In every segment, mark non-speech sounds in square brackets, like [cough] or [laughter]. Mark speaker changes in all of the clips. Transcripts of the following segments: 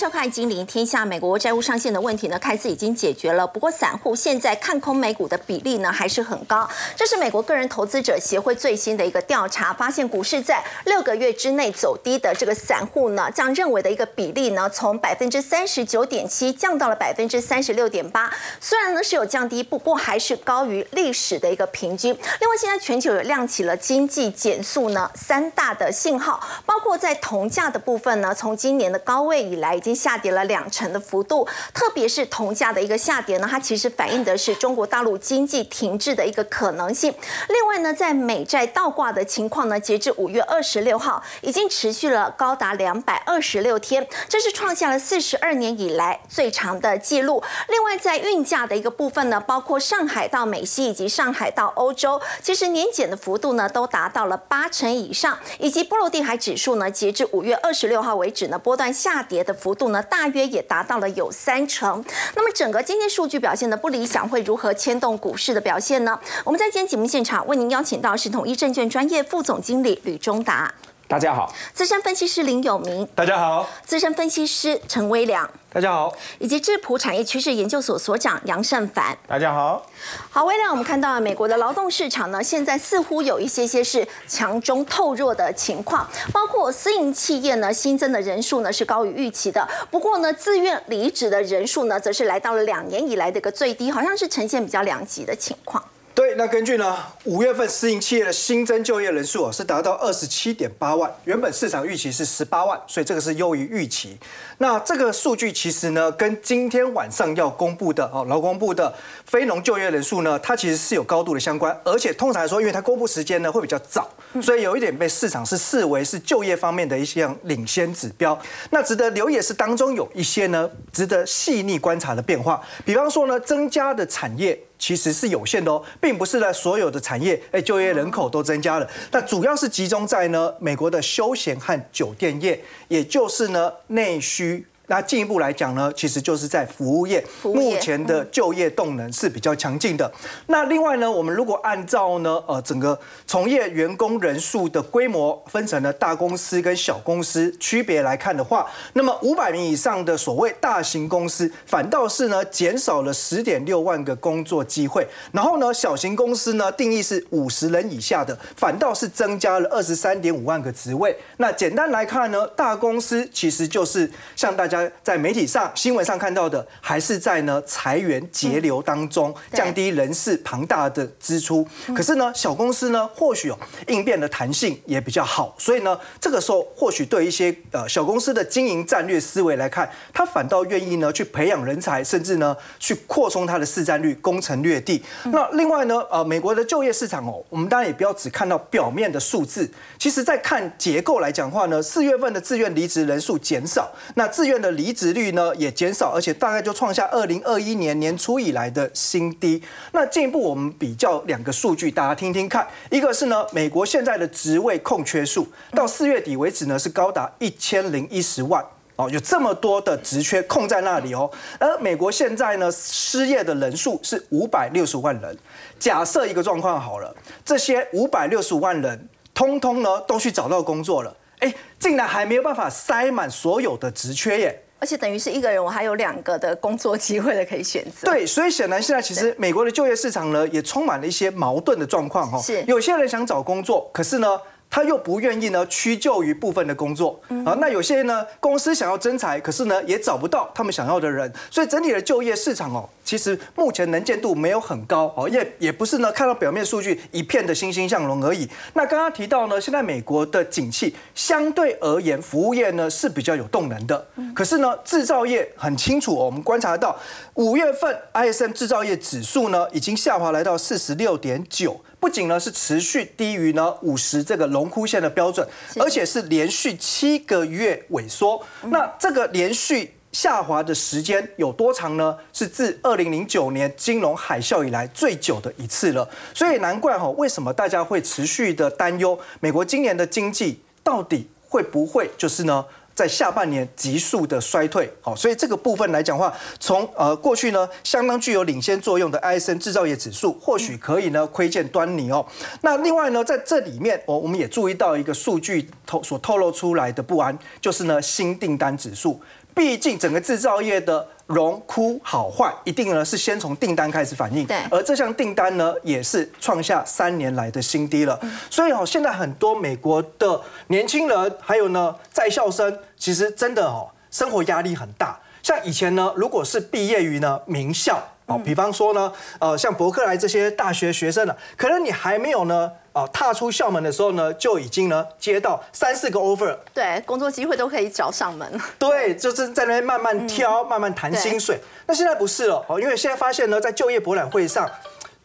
Speaker 1: 收看《金陵天下》，美国债务上限的问题呢，看似已经解决了。不过，散户现在看空美股的比例呢，还是很高。这是美国个人投资者协会最新的一个调查，发现股市在六个月之内走低的这个散户呢，这样认为的一个比例呢，从百分之三十九点七降到了百分之三十六点八。虽然呢是有降低，不过还是高于历史的一个平均。另外，现在全球有亮起了经济减速呢三大的信号，包括在铜价的部分呢，从今年的高位以来已经。下跌了两成的幅度，特别是铜价的一个下跌呢，它其实反映的是中国大陆经济停滞的一个可能性。另外呢，在美债倒挂的情况呢，截至五月二十六号，已经持续了高达两百二十六天，这是创下了四十二年以来最长的记录。另外，在运价的一个部分呢，包括上海到美西以及上海到欧洲，其实年减的幅度呢，都达到了八成以上，以及波罗的海指数呢，截至五月二十六号为止呢，波段下跌的幅。度呢，大约也达到了有三成。那么整个今天数据表现的不理想，会如何牵动股市的表现呢？我们在今天节目现场为您邀请到是统一证券专业副总经理吕中达，
Speaker 2: 大家好；
Speaker 1: 资深分析师林有明，
Speaker 3: 大家好；
Speaker 1: 资深分析师陈威良。
Speaker 3: 大家好，
Speaker 1: 以及智普产业趋势研究所所长杨胜凡。
Speaker 3: 大家好，
Speaker 1: 好，威良我们看到美国的劳动市场呢，现在似乎有一些些是强中透弱的情况，包括私营企业呢新增的人数呢是高于预期的，不过呢自愿离职的人数呢则是来到了两年以来的一个最低，好像是呈现比较两极的情况。
Speaker 3: 对，那根据呢，五月份私营企业的新增就业人数啊是达到二十七点八万，原本市场预期是十八万，所以这个是优于预期。那这个数据其实呢，跟今天晚上要公布的哦劳工部的非农就业人数呢，它其实是有高度的相关，而且通常来说，因为它公布时间呢会比较早，所以有一点被市场是视为是就业方面的一项领先指标。那值得留意的是，当中有一些呢值得细腻观察的变化，比方说呢，增加的产业。其实是有限的哦，并不是呢所有的产业哎就业人口都增加了，那主要是集中在呢美国的休闲和酒店业，也就是呢内需。那进一步来讲呢，其实就是在服务业，目前的就业动能是比较强劲的。那另外呢，我们如果按照呢，呃，整个从业员工人数的规模分成了大公司跟小公司区别来看的话，那么五百名以上的所谓大型公司，反倒是呢减少了十点六万个工作机会。然后呢，小型公司呢定义是五十人以下的，反倒是增加了二十三点五万个职位。那简单来看呢，大公司其实就是像大家。在媒体上、新闻上看到的，还是在呢裁员节流当中，降低人事庞大的支出。可是呢，小公司呢，或许应变的弹性也比较好，所以呢，这个时候或许对一些呃小公司的经营战略思维来看，他反倒愿意呢去培养人才，甚至呢去扩充它的市占率，攻城略地。那另外呢，呃，美国的就业市场哦，我们当然也不要只看到表面的数字，其实在看结构来讲话呢，四月份的自愿离职人数减少，那自愿的。离职率呢也减少，而且大概就创下二零二一年年初以来的新低。那进一步我们比较两个数据，大家听听看。一个是呢，美国现在的职位空缺数到四月底为止呢是高达一千零一十万哦，有这么多的职缺空在那里哦。而美国现在呢失业的人数是五百六十万人。假设一个状况好了，这些五百六十五万人通通呢都去找到工作了。哎，竟然还没有办法塞满所有的职缺耶！
Speaker 1: 而且等于是一个人，我还有两个的工作机会的可以选择。
Speaker 3: 对，所以显然现在其实美国的就业市场呢，也充满了一些矛盾的状况哈。
Speaker 1: 是，
Speaker 3: 有些人想找工作，可是呢。他又不愿意呢屈就于部分的工作。啊，那有些呢公司想要增才，可是呢也找不到他们想要的人，所以整体的就业市场哦，其实目前能见度没有很高。哦，也也不是呢看到表面数据一片的欣欣向荣而已。那刚刚提到呢，现在美国的景气相对而言，服务业呢是比较有动能的，可是呢制造业很清楚，我们观察到五月份 ISM 制造业指数呢已经下滑来到四十六点九。不仅呢是持续低于呢五十这个龙枯线的标准，而且是连续七个月萎缩。那这个连续下滑的时间有多长呢？是自二零零九年金融海啸以来最久的一次了。所以难怪哈，为什么大家会持续的担忧美国今年的经济到底会不会就是呢？在下半年急速的衰退，好，所以这个部分来讲话，从呃过去呢相当具有领先作用的 ISM 制造业指数，或许可以呢窥见端倪哦。那另外呢，在这里面，我我们也注意到一个数据透所透露出来的不安，就是呢新订单指数毕竟整个制造业的荣枯好坏，一定呢是先从订单开始反应。
Speaker 1: 对
Speaker 3: 而这项订单呢，也是创下三年来的新低了。所以哦，现在很多美国的年轻人，还有呢在校生，其实真的哦，生活压力很大。像以前呢，如果是毕业于呢名校。哦，比方说呢，呃，像伯克莱这些大学学生呢，可能你还没有呢，呃，踏出校门的时候呢，就已经呢接到三四个 offer，
Speaker 1: 对，工作机会都可以找上门。
Speaker 3: 对，就是在那边慢慢挑，慢慢谈薪水。那现在不是了哦，因为现在发现呢，在就业博览会上，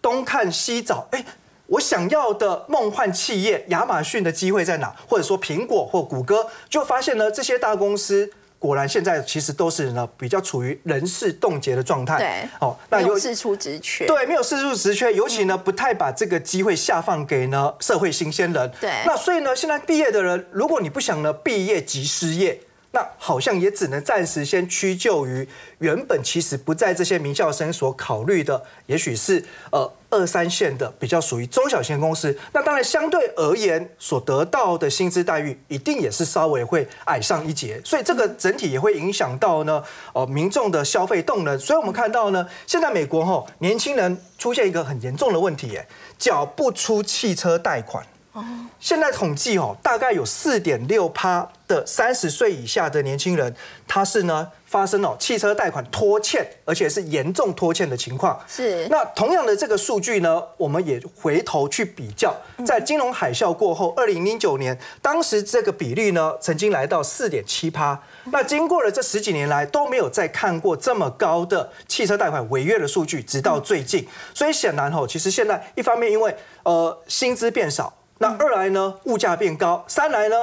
Speaker 3: 东看西找，哎，我想要的梦幻企业亚马逊的机会在哪？或者说苹果或谷歌，就发现呢，这些大公司。果然，现在其实都是呢比较处于人事冻结的状态。
Speaker 1: 对，哦，那有事出职缺。
Speaker 3: 对，没有事出职缺，尤其呢不太把这个机会下放给呢社会新鲜人。
Speaker 1: 对，
Speaker 3: 那所以呢，现在毕业的人，如果你不想呢毕业即失业。那好像也只能暂时先屈就于原本其实不在这些名校生所考虑的，也许是呃二三线的比较属于中小型公司。那当然相对而言所得到的薪资待遇一定也是稍微会矮上一截，所以这个整体也会影响到呢呃民众的消费动能。所以我们看到呢，现在美国哈年轻人出现一个很严重的问题，哎，缴不出汽车贷款。现在统计哦，大概有四点六趴的三十岁以下的年轻人，他是呢发生了汽车贷款拖欠，而且是严重拖欠的情况。
Speaker 1: 是。
Speaker 3: 那同样的这个数据呢，我们也回头去比较，在金融海啸过后，二零零九年，当时这个比例呢，曾经来到四点七趴。那经过了这十几年来，都没有再看过这么高的汽车贷款违约的数据，直到最近。所以显然吼，其实现在一方面因为呃薪资变少。那二来呢，物价变高；三来呢。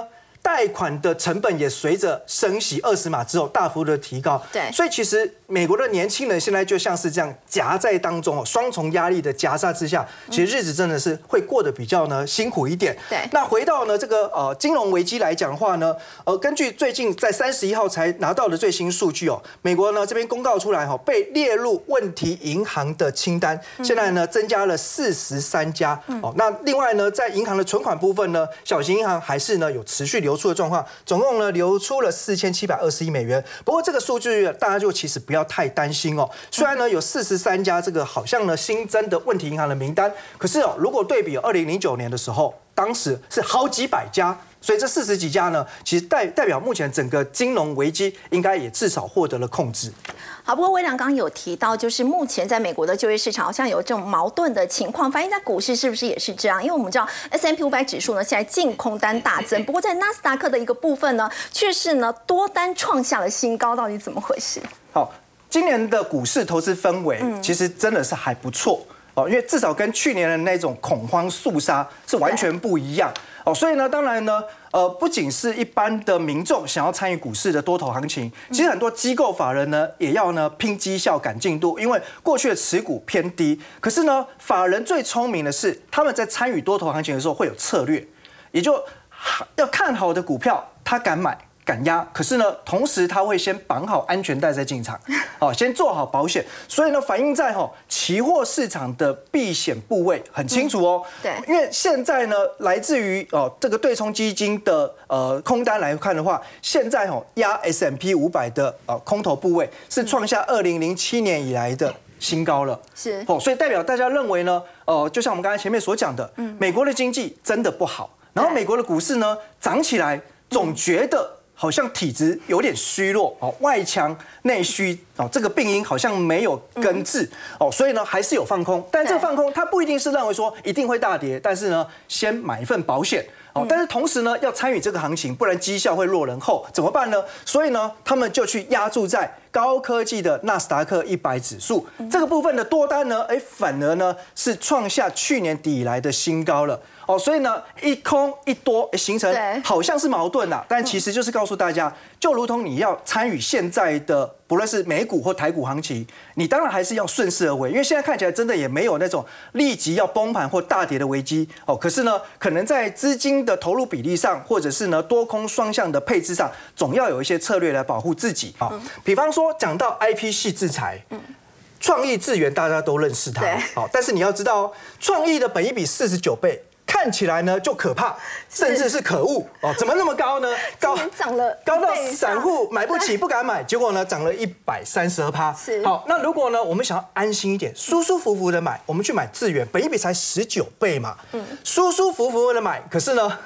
Speaker 3: 贷款的成本也随着升息二十码之后大幅的提高，
Speaker 1: 对，
Speaker 3: 所以其实美国的年轻人现在就像是这样夹在当中哦，双重压力的夹杀之下，其实日子真的是会过得比较呢辛苦一点。
Speaker 1: 对，
Speaker 3: 那回到呢这个呃金融危机来讲的话呢，呃根据最近在三十一号才拿到的最新数据哦，美国呢这边公告出来哈，被列入问题银行的清单，现在呢增加了四十三家哦，那另外呢在银行的存款部分呢，小型银行还是呢有持续流。流出的状况，总共呢流出了四千七百二十亿美元。不过这个数据大家就其实不要太担心哦。虽然呢有四十三家这个好像呢新增的问题银行的名单，可是哦如果对比二零零九年的时候，当时是好几百家。所以这四十几家呢，其实代代表目前整个金融危机应该也至少获得了控制。
Speaker 1: 好，不过微良刚刚有提到，就是目前在美国的就业市场好像有这种矛盾的情况，反映在股市是不是也是这样？因为我们知道 S M P 五百指数呢现在净空单大增，[laughs] 不过在纳斯达克的一个部分呢，却是呢多单创下了新高，到底怎么回事？
Speaker 3: 好，今年的股市投资氛围其实真的是还不错哦，因为至少跟去年的那种恐慌肃杀是完全不一样。哦，所以呢，当然呢，呃，不仅是一般的民众想要参与股市的多头行情，其实很多机构法人呢也要呢拼绩效赶进度，因为过去的持股偏低。可是呢，法人最聪明的是，他们在参与多头行情的时候会有策略，也就要看好的股票，他敢买。赶压，可是呢，同时他会先绑好安全带再进场，[laughs] 哦，先做好保险，所以呢，反映在哈期货市场的避险部位很清楚哦。
Speaker 1: 对，
Speaker 3: 因为现在呢，来自于哦这个对冲基金的呃空单来看的话，现在哦压 S M P 五百的呃空头部位是创下二零零七年以来的新高了。
Speaker 1: 是
Speaker 3: 哦，所以代表大家认为呢，呃，就像我们刚才前面所讲的，嗯，美国的经济真的不好，然后美国的股市呢涨起来，总觉得。好像体质有点虚弱哦，外强内虚哦，这个病因好像没有根治哦，所以呢还是有放空，但这个放空它不一定是认为说一定会大跌，但是呢先买一份保险。哦，但是同时呢要参与这个行情，不然绩效会落人后怎么办呢？所以呢他们就去压注在高科技的纳斯达克一百指数这个部分的多单呢，哎反而呢是创下去年底以来的新高了。哦，所以呢，一空一多形成好像是矛盾呐，但其实就是告诉大家，就如同你要参与现在的不论是美股或台股行情，你当然还是要顺势而为，因为现在看起来真的也没有那种立即要崩盘或大跌的危机哦。可是呢，可能在资金的投入比例上，或者是呢多空双向的配置上，总要有一些策略来保护自己啊。比方说讲到 IP 系制裁，创意智源大家都认识它，好，但是你要知道，创意的本益比四十九倍。看起来呢就可怕，甚至是可恶哦。怎么那么高呢？
Speaker 1: 高涨了，
Speaker 3: 高到散户买不起，不敢买。结果呢，涨了一百三十二趴。
Speaker 1: 是
Speaker 3: 好，那如果呢，我们想要安心一点，舒舒服服的买，我们去买智源，本一比才十九倍嘛，嗯，舒舒服服的买。可是呢，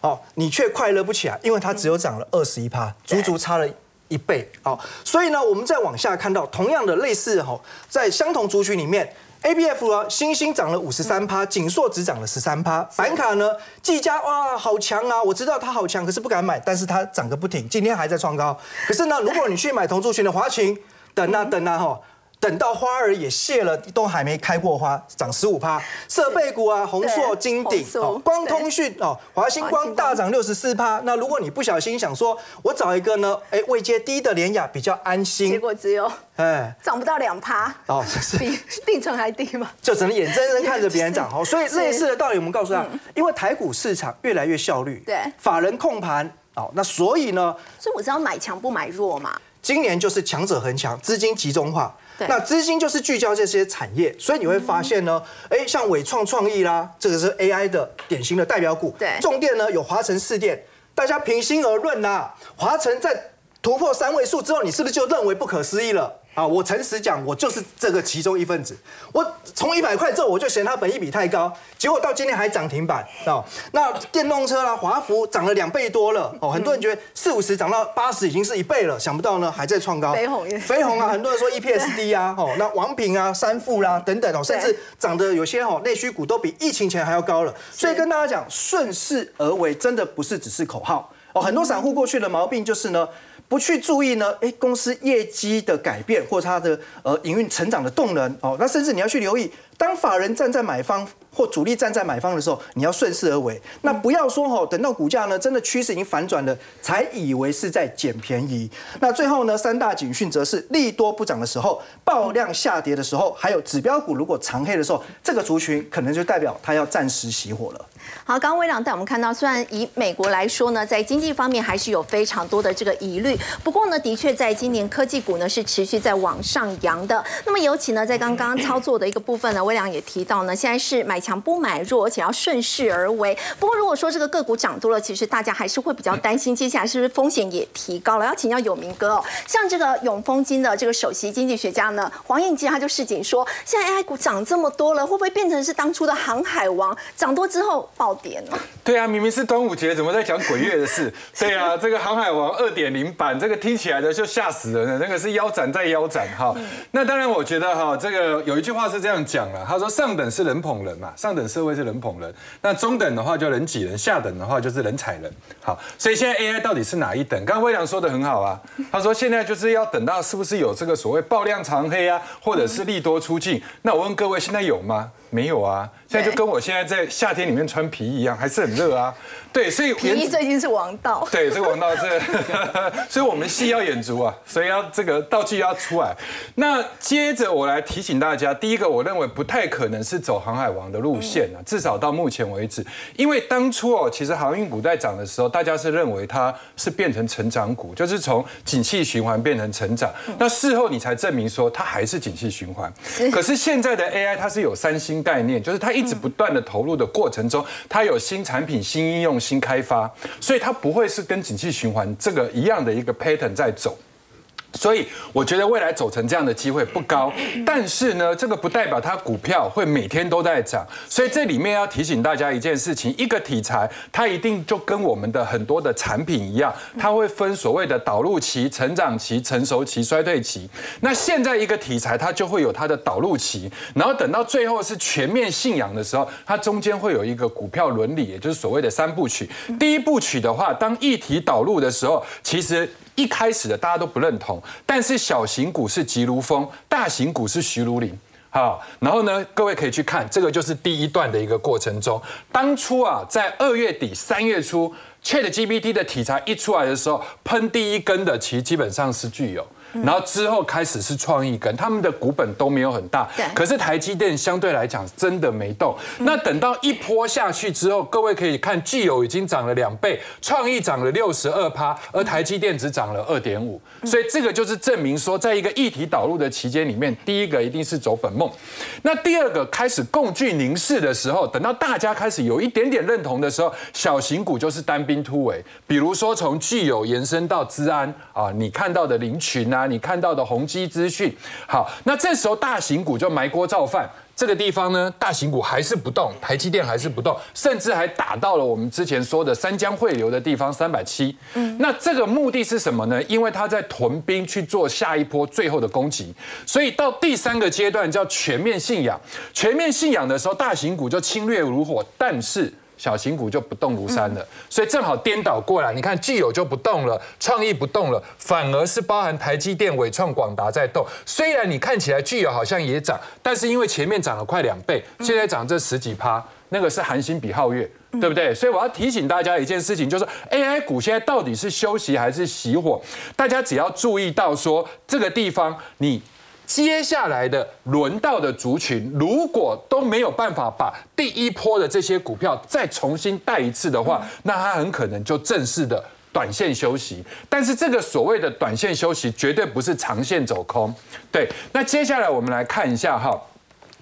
Speaker 3: 哦，你却快乐不起来，因为它只有涨了二十一趴，足足差了。一倍，好，所以呢，我们再往下看到同样的类似哈，在相同族群里面，A B F 啊，星星涨了五十三趴，锦硕只涨了十三趴，板卡呢，技嘉哇好强啊，我知道它好强，可是不敢买，但是它涨个不停，今天还在创高，可是呢，如果你去买同族群的华勤，等啊等啊哈。等到花儿也谢了，都还没开过花，涨十五趴。设备股啊，宏硕、金鼎、哦，光通讯哦，华星光大涨六十四趴。那如果你不小心想说，我找一个呢，哎，位阶低的联雅比较安心，
Speaker 1: 结果只有哎涨不到两趴哦，是比定存还低嘛？
Speaker 3: 就只能眼睁睁看着别人涨。[laughs] 哦，所以类似的道理，我们告诉他，因为台股市场越来越效率，
Speaker 1: 对，
Speaker 3: 法人控盘哦，那所以呢，
Speaker 1: 所以我知道买强不买弱嘛。
Speaker 3: 今年就是强者恒强，资金集中化。那资金就是聚焦这些产业，所以你会发现呢，哎，像伟创创意啦，这个是 AI 的典型的代表股。
Speaker 1: 对，
Speaker 3: 重电呢有华晨四电，大家平心而论呐，华晨在突破三位数之后，你是不是就认为不可思议了？啊，我诚实讲，我就是这个其中一份子。我从一百块之后，我就嫌它本益比太高，结果到今天还涨停板哦。那电动车啦，华孚涨了两倍多了哦。很多人觉得四五十涨到八十已经是一倍了，想不到呢还在创高。
Speaker 1: 飞鸿，
Speaker 3: 飞鸿啊，很多人说 EPS 低啊，哦，那王品啊、三富啦等等哦，甚至涨的有些哦内需股都比疫情前还要高了。所以跟大家讲，顺势而为真的不是只是口号哦。很多散户过去的毛病就是呢。不去注意呢，哎，公司业绩的改变或它的呃营运成长的动能哦，那甚至你要去留意，当法人站在买方。或主力站在买方的时候，你要顺势而为。那不要说吼，等到股价呢真的趋势已经反转了，才以为是在捡便宜。那最后呢，三大警讯则是利多不涨的时候，爆量下跌的时候，还有指标股如果长黑的时候，这个族群可能就代表它要暂时熄火了。
Speaker 1: 好，刚刚微良带我们看到，虽然以美国来说呢，在经济方面还是有非常多的这个疑虑，不过呢，的确在今年科技股呢是持续在往上扬的。那么尤其呢，在刚刚操作的一个部分呢，微良也提到呢，现在是买。强不买弱，而且要顺势而为。不过，如果说这个个股涨多了，其实大家还是会比较担心，接下来是不是风险也提高了？要请教有明哥哦。像这个永丰金的这个首席经济学家呢，黄应基他就示警说，现在 AI 股涨这么多了，会不会变成是当初的航海王涨多之后暴跌呢？
Speaker 2: 对啊，明明是端午节，怎么在讲鬼月的事？对啊，这个航海王二点零版，这个听起来的就吓死人了。那个是腰斩再腰斩哈。那当然，我觉得哈，这个有一句话是这样讲了，他说上等是人捧人嘛。上等社会是人捧人，那中等的话就人挤人，下等的话就是人踩人。好，所以现在 AI 到底是哪一等？刚刚魏良说的很好啊，他说现在就是要等到是不是有这个所谓爆量长黑啊，或者是利多出尽？那我问各位，现在有吗？没有啊，现在就跟我现在在夏天里面穿皮衣一样，还是很热啊。对，所以
Speaker 1: 皮衣最近是王道。
Speaker 2: 对，这个王道这，[laughs] 所以我们戏要演足啊，所以要这个道具要出来。那接着我来提醒大家，第一个，我认为不太可能是走航海王的路线啊，至少到目前为止，因为当初哦，其实航运股在涨的时候，大家是认为它是变成成长股，就是从景气循环变成成长。那事后你才证明说它还是景气循环。可是现在的 AI 它是有三星。概念就是它一直不断的投入的过程中，它有新产品、新应用、新开发，所以它不会是跟景气循环这个一样的一个 pattern 在走。所以我觉得未来走成这样的机会不高，但是呢，这个不代表它股票会每天都在涨。所以这里面要提醒大家一件事情：一个题材，它一定就跟我们的很多的产品一样，它会分所谓的导入期、成长期、成熟期、衰退期。那现在一个题材，它就会有它的导入期，然后等到最后是全面信仰的时候，它中间会有一个股票伦理，也就是所谓的三部曲。第一部曲的话，当议题导入的时候，其实。一开始的大家都不认同，但是小型股是急如风，大型股是徐如林。好，然后呢，各位可以去看，这个就是第一段的一个过程中，当初啊，在二月底三月初，Chat GPT 的题材一出来的时候，喷第一根的其实基本上是具有。然后之后开始是创意跟他们的股本都没有很大，可是台积电相对来讲真的没动。那等到一波下去之后，各位可以看，具有已经涨了两倍，创意涨了六十二趴，而台积电只涨了二点五，所以这个就是证明说，在一个议题导入的期间里面，第一个一定是走本梦，那第二个开始共聚凝视的时候，等到大家开始有一点点认同的时候，小型股就是单兵突围，比如说从具有延伸到资安啊，你看到的林群啊，你看到的宏基资讯，好，那这时候大型股就埋锅造饭。这个地方呢，大型股还是不动，台积电还是不动，甚至还打到了我们之前说的三江汇流的地方三百七。嗯，那这个目的是什么呢？因为他在屯兵去做下一波最后的攻击，所以到第三个阶段叫全面信仰。全面信仰的时候，大型股就侵略如火，但是。小型股就不动如山了，所以正好颠倒过来。你看，既有就不动了，创意不动了，反而是包含台积电、伟创、广达在动。虽然你看起来具有好像也涨，但是因为前面涨了快两倍，现在涨这十几趴，那个是韩星比皓月，对不对？所以我要提醒大家一件事情，就是 AI 股现在到底是休息还是熄火？大家只要注意到说这个地方你。接下来的轮到的族群，如果都没有办法把第一波的这些股票再重新带一次的话，那它很可能就正式的短线休息。但是这个所谓的短线休息，绝对不是长线走空。对，那接下来我们来看一下哈。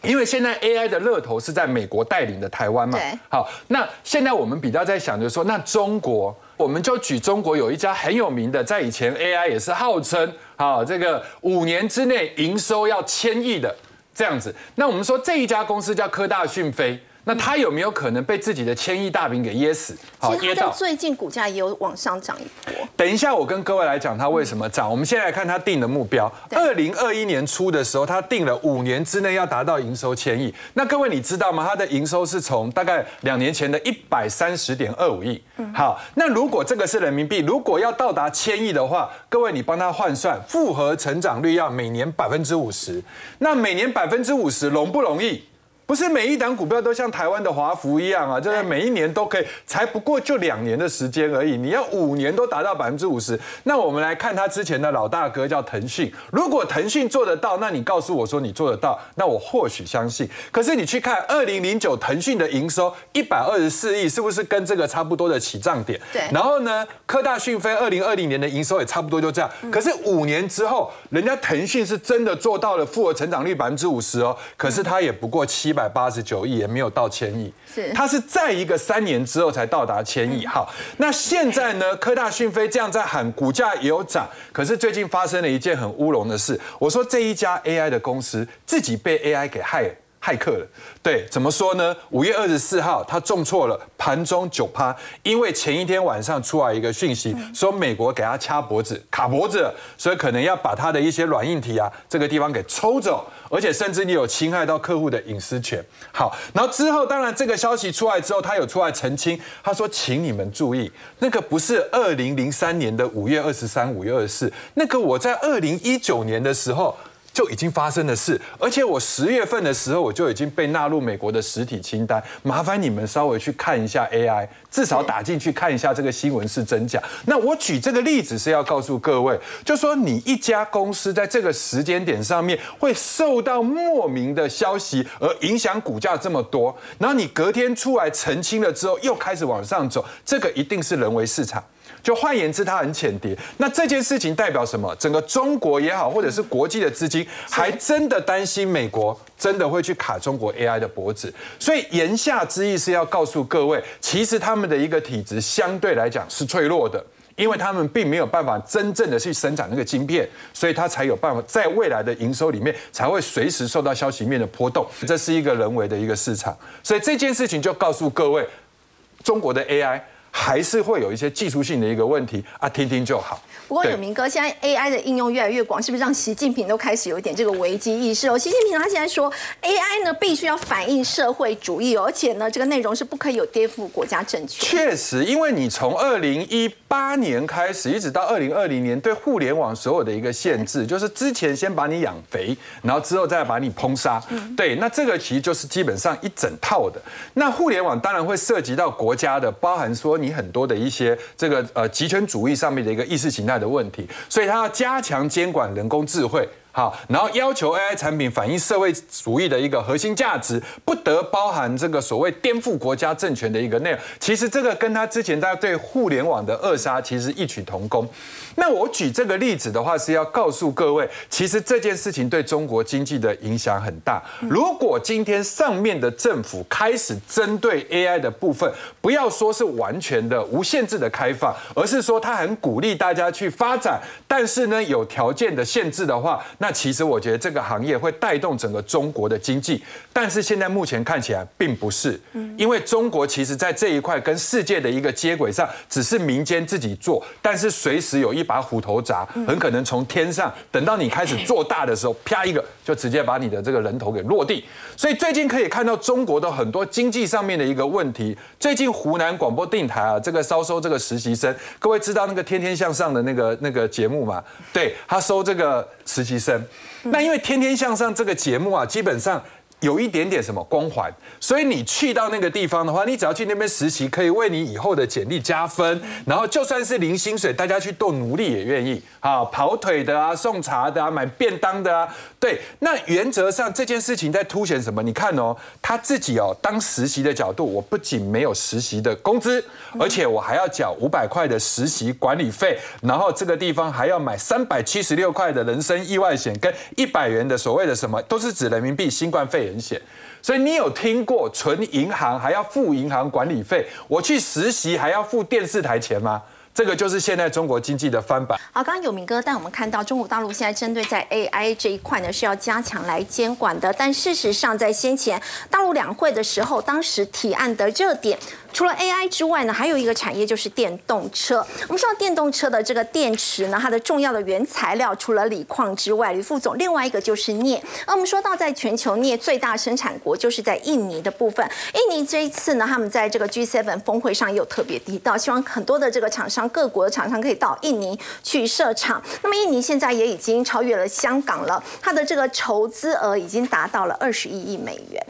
Speaker 2: 因为现在 AI 的乐头是在美国带领的台湾嘛，
Speaker 1: 对，
Speaker 2: 好，那现在我们比较在想着说，那中国，我们就举中国有一家很有名的，在以前 AI 也是号称，好，这个五年之内营收要千亿的这样子，那我们说这一家公司叫科大讯飞。那他有没有可能被自己的千亿大饼给噎死？
Speaker 1: 好，噎到。最近股价也有往上涨一波。
Speaker 2: 等一下，我跟各位来讲它为什么涨。我们先来看它定的目标。二零二一年初的时候，它定了五年之内要达到营收千亿。那各位你知道吗？它的营收是从大概两年前的一百三十点二五亿。好，那如果这个是人民币，如果要到达千亿的话，各位你帮他换算，复合成长率要每年百分之五十。那每年百分之五十容不容易？不是每一档股票都像台湾的华孚一样啊，就是每一年都可以，才不过就两年的时间而已。你要五年都达到百分之五十，那我们来看他之前的老大哥叫腾讯。如果腾讯做得到，那你告诉我说你做得到，那我或许相信。可是你去看二零零九腾讯的营收一百二十四亿，是不是跟这个差不多的起涨点？
Speaker 1: 对。
Speaker 2: 然后呢，科大讯飞二零二零年的营收也差不多就这样。可是五年之后，人家腾讯是真的做到了复合成长率百分之五十哦。可是它也不过七百。百八十九亿也没有到千亿，
Speaker 1: 是
Speaker 2: 它是在一个三年之后才到达千亿。好，那现在呢？[laughs] 科大讯飞这样在喊，股价也有涨，可是最近发生了一件很乌龙的事。我说这一家 AI 的公司自己被 AI 给害了。骇客了，对，怎么说呢？五月二十四号，他重挫了盘中九趴，因为前一天晚上出来一个讯息，说美国给他掐脖子、卡脖子，所以可能要把他的一些软硬体啊这个地方给抽走，而且甚至你有侵害到客户的隐私权。好，然后之后，当然这个消息出来之后，他有出来澄清，他说，请你们注意，那个不是二零零三年的五月二十三、五月二十四，那个我在二零一九年的时候。就已经发生的事，而且我十月份的时候我就已经被纳入美国的实体清单。麻烦你们稍微去看一下 AI，至少打进去看一下这个新闻是真假。那我举这个例子是要告诉各位，就说你一家公司在这个时间点上面会受到莫名的消息而影响股价这么多，然后你隔天出来澄清了之后又开始往上走，这个一定是人为市场。就换言之，它很浅碟。那这件事情代表什么？整个中国也好，或者是国际的资金，还真的担心美国真的会去卡中国 AI 的脖子。所以言下之意是要告诉各位，其实他们的一个体质相对来讲是脆弱的，因为他们并没有办法真正的去生产那个晶片，所以它才有办法在未来的营收里面才会随时受到消息面的波动。这是一个人为的一个市场，所以这件事情就告诉各位，中国的 AI。还是会有一些技术性的一个问题啊，听听就好。
Speaker 1: 不过，有明哥，现在 AI 的应用越来越广，是不是让习近平都开始有一点这个危机意识哦？习近平他现在说，AI 呢必须要反映社会主义，而且呢这个内容是不可以有颠覆国家政权。
Speaker 2: 确实，因为你从二零一。八年开始，一直到二零二零年，对互联网所有的一个限制，就是之前先把你养肥，然后之后再把你烹杀。对，那这个其实就是基本上一整套的。那互联网当然会涉及到国家的，包含说你很多的一些这个呃集权主义上面的一个意识形态的问题，所以它要加强监管人工智慧。好，然后要求 AI 产品反映社会主义的一个核心价值，不得包含这个所谓颠覆国家政权的一个内容。其实这个跟他之前在对互联网的扼杀其实异曲同工。那我举这个例子的话，是要告诉各位，其实这件事情对中国经济的影响很大。如果今天上面的政府开始针对 AI 的部分，不要说是完全的无限制的开放，而是说他很鼓励大家去发展，但是呢有条件的限制的话，那其实我觉得这个行业会带动整个中国的经济。但是现在目前看起来并不是，因为中国其实在这一块跟世界的一个接轨上，只是民间自己做，但是随时有一。把虎头铡，很可能从天上等到你开始做大的时候，啪一个就直接把你的这个人头给落地。所以最近可以看到中国的很多经济上面的一个问题。最近湖南广播电台啊，这个招收这个实习生，各位知道那个《天天向上》的那个那个节目吗？对他收这个实习生。那因为《天天向上》这个节目啊，基本上。有一点点什么光环，所以你去到那个地方的话，你只要去那边实习，可以为你以后的简历加分。然后就算是零薪水，大家去做奴隶也愿意啊，跑腿的啊，送茶的啊，买便当的啊。对，那原则上这件事情在凸显什么？你看哦，他自己哦，当实习的角度，我不仅没有实习的工资，而且我还要缴五百块的实习管理费，然后这个地方还要买三百七十六块的人身意外险，跟一百元的所谓的什么，都是指人民币新冠肺炎。很险，所以你有听过存银行还要付银行管理费？我去实习还要付电视台钱吗？这个就是现在中国经济的翻版。
Speaker 1: 好，刚刚有明哥带我们看到，中国大陆现在针对在 AI 这一块呢是要加强来监管的。但事实上，在先前大陆两会的时候，当时提案的热点。除了 AI 之外呢，还有一个产业就是电动车。我们说电动车的这个电池呢，它的重要的原材料除了锂矿之外，吕副总，另外一个就是镍。而我们说到在全球镍最大生产国就是在印尼的部分。印尼这一次呢，他们在这个 G7 峰会上也有特别提到，希望很多的这个厂商，各国的厂商可以到印尼去设厂。那么印尼现在也已经超越了香港了，它的这个筹资额已经达到了二十一亿美元。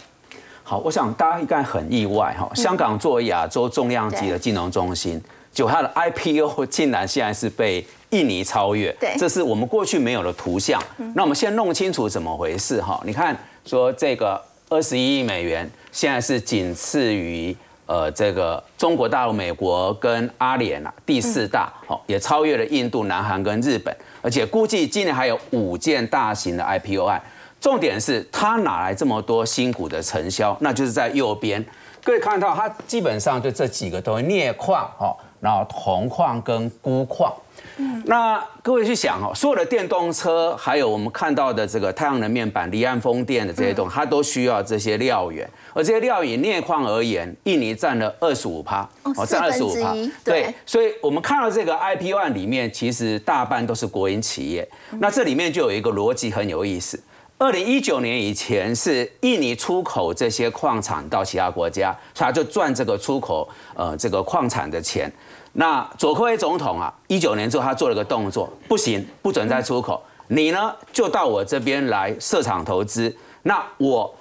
Speaker 4: 好，我想大家应该很意外哈。香港作为亚洲重量级的金融中心，就它的 IPO [laughs] 竟然现在是被印尼超越，
Speaker 1: 对，
Speaker 4: 这是我们过去没有的图像。那我们先弄清楚怎么回事哈。你看，说这个二十一亿美元，现在是仅次于呃这个中国大陆、美国跟阿联啊第四大，好，也超越了印度、南韩跟日本，而且估计今年还有五件大型的 IPO 案。重点是它哪来这么多新股的承销？那就是在右边，各位看到它基本上就这几个都镍矿哈，然后铜矿跟钴矿。嗯，那各位去想哦，所有的电动车，还有我们看到的这个太阳能面板、离岸风电的这些东西，它都需要这些料源。而这些料源镍矿而言，印尼占了二十五趴，
Speaker 1: 哦，占二十五趴。
Speaker 4: 对，所以我们看到这个 IP One 里面，其实大半都是国营企业。那这里面就有一个逻辑很有意思。二零一九年以前是印尼出口这些矿产到其他国家，所以他就赚这个出口呃这个矿产的钱。那佐科威总统啊，一九年之后他做了个动作，不行，不准再出口，你呢就到我这边来设厂投资。那我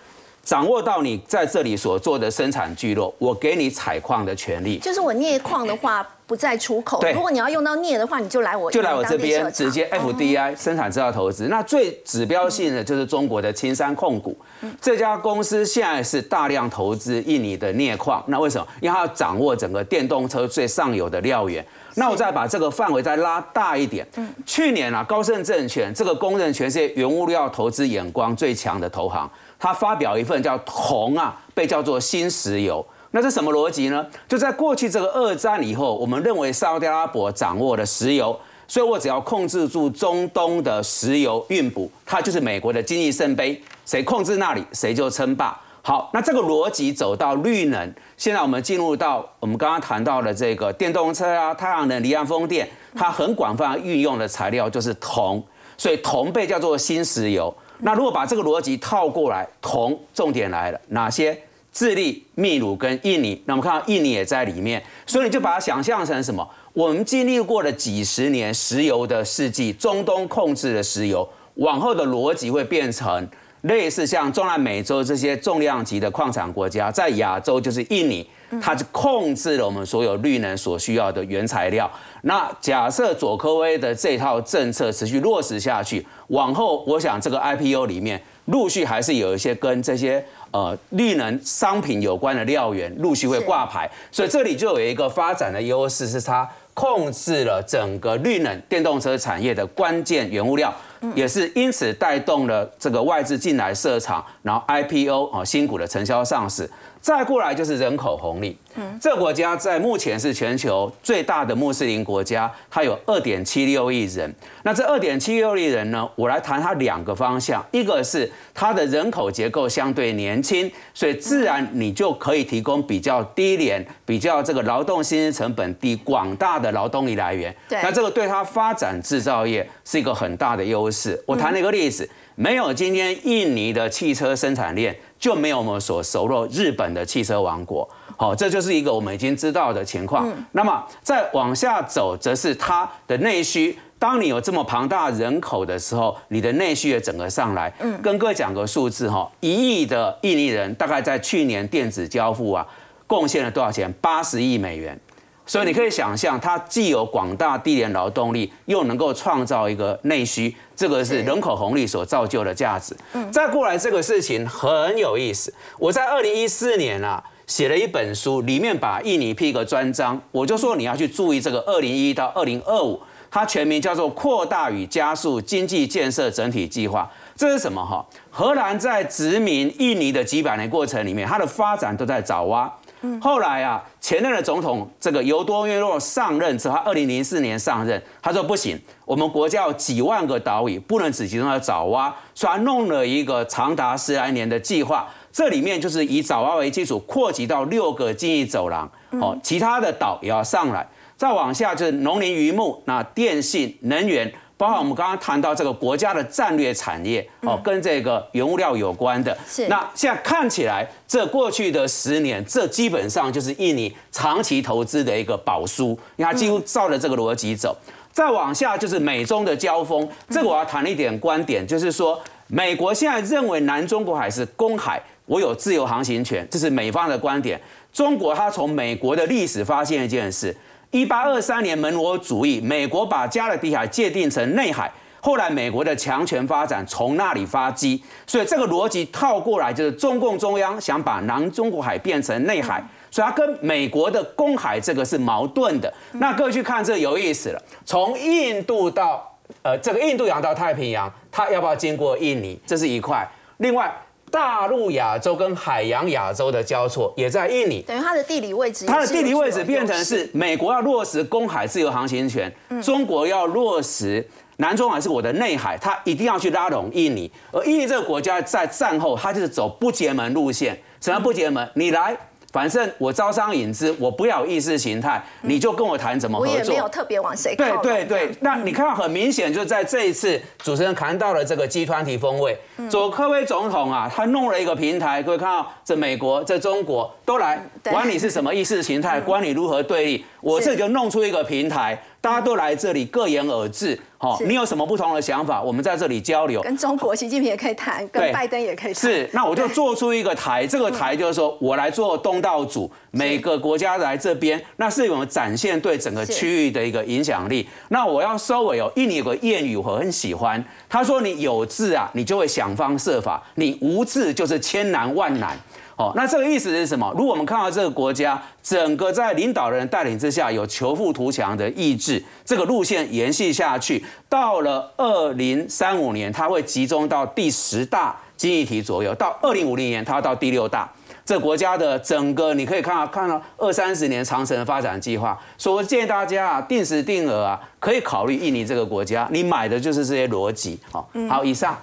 Speaker 4: 掌握到你在这里所做的生产聚落，我给你采矿的权利。
Speaker 1: 就是我镍矿的话。不再出口。如果你要用到镍的话，你就来我
Speaker 4: 就来我这边直接 FDI 生产制造投资。那最指标性的就是中国的青山控股，这家公司现在是大量投资印尼的镍矿。那为什么？因为它要掌握整个电动车最上游的料源。那我再把这个范围再拉大一点。去年啊，高盛证券这个公认全世界原物料投资眼光最强的投行，它发表一份叫铜啊，被叫做新石油。那是什么逻辑呢？就在过去这个二战以后，我们认为沙特阿拉伯掌握了石油，所以我只要控制住中东的石油运补，它就是美国的经济圣杯，谁控制那里，谁就称霸。好，那这个逻辑走到绿能，现在我们进入到我们刚刚谈到的这个电动车啊、太阳能、离岸风电，它很广泛运用的材料就是铜，所以铜被叫做新石油。那如果把这个逻辑套过来，铜重点来了，哪些？智利、秘鲁跟印尼，那我们看到印尼也在里面，所以你就把它想象成什么？我们经历过了几十年石油的世纪，中东控制了石油，往后的逻辑会变成类似像中南美洲这些重量级的矿产国家，在亚洲就是印尼，它就控制了我们所有绿能所需要的原材料。那假设佐科威的这套政策持续落实下去，往后我想这个 IPO 里面陆续还是有一些跟这些呃绿能商品有关的料源陆续会挂牌，所以这里就有一个发展的优势，是它控制了整个绿能电动车产业的关键原物料，也是因此带动了这个外资进来设厂，然后 IPO 啊新股的承销上市。再过来就是人口红利，嗯，这个国家在目前是全球最大的穆斯林国家，它有二点七六亿人。那这二点七六亿人呢，我来谈它两个方向，一个是它的人口结构相对年轻，所以自然你就可以提供比较低廉、比较这个劳动薪资成本低、广大的劳动力来源。
Speaker 1: 对，
Speaker 4: 那这个对它发展制造业是一个很大的优势。我谈了一个例子，没有今天印尼的汽车生产链。就没有我们所熟络日本的汽车王国，好，这就是一个我们已经知道的情况。那么再往下走，则是它的内需。当你有这么庞大人口的时候，你的内需也整个上来。嗯，跟各位讲个数字哈，一亿的印尼人大概在去年电子交付啊，贡献了多少钱？八十亿美元。所以你可以想象，它既有广大低廉劳动力，又能够创造一个内需，这个是人口红利所造就的价值。嗯，再过来这个事情很有意思。我在二零一四年啊写了一本书，里面把印尼批个专章，我就说你要去注意这个二零一到二零二五，它全名叫做扩大与加速经济建设整体计划。这是什么哈？荷兰在殖民印尼的几百年过程里面，它的发展都在爪哇。后来啊，前任的总统这个尤多约诺上任之后，他二零零四年上任，他说不行，我们国家有几万个岛屿，不能只集中在爪哇，所以他弄了一个长达十来年的计划，这里面就是以爪哇为基础，扩及到六个经济走廊，哦，其他的岛也要上来，再往下就是农林渔牧，那电信、能源。包括我们刚刚谈到这个国家的战略产业哦，跟这个原物料有关的。
Speaker 1: 是。
Speaker 4: 那现在看起来，这过去的十年，这基本上就是印尼长期投资的一个宝书，因为它几乎照着这个逻辑走。再往下就是美中的交锋，这个我要谈一点观点，就是说，美国现在认为南中国海是公海，我有自由航行权，这是美方的观点。中国它从美国的历史发现一件事。一八二三年门罗主义，美国把加勒比海界定成内海，后来美国的强权发展从那里发迹，所以这个逻辑套过来就是中共中央想把南中国海变成内海，所以它跟美国的公海这个是矛盾的。那各位去看这有意思了，从印度到呃这个印度洋到太平洋，它要不要经过印尼？这是一块。另外。大陆亚洲跟海洋亚洲的交错也在印尼，
Speaker 1: 等于它的地理位置，
Speaker 4: 它的地理位置变成是美国要落实公海自由航行权，中国要落实南中海是我的内海，它一定要去拉拢印尼，而印尼这个国家在战后它就是走不结盟路线，什么不结盟？你来。反正我招商引资，我不要意识形态，你就跟我谈怎么合作。
Speaker 1: 我也没有特别往谁靠。
Speaker 4: 对对对，那你看到很明显，就在这一次主持人谈到了这个集团体峰会，佐科威总统啊，他弄了一个平台，各位看到这美国、这中国都来，管你是什么意识形态，管你如何对立，我这就弄出一个平台。大家都来这里各言而志，好，你有什么不同的想法？我们在这里交流。
Speaker 1: 跟中国习近平也可以谈，跟拜登也可以谈。
Speaker 4: 是，那我就做出一个台，这个台就是说我来做东道主，每个国家来这边，那是我们展现对整个区域的一个影响力。那我要收尾哦，印尼有个谚语我很喜欢，他说你有志啊，你就会想方设法；你无志就是千难万难。哦，那这个意思是什么？如果我们看到这个国家整个在领导人带领之下有求富图强的意志，这个路线延续下去，到了二零三五年，它会集中到第十大经济体左右；到二零五零年，它要到第六大。这国家的整个你可以看到，看到二三十年长城的发展计划。所以我建议大家啊，定时定额啊，可以考虑印尼这个国家，你买的就是这些逻辑。好，好，以上。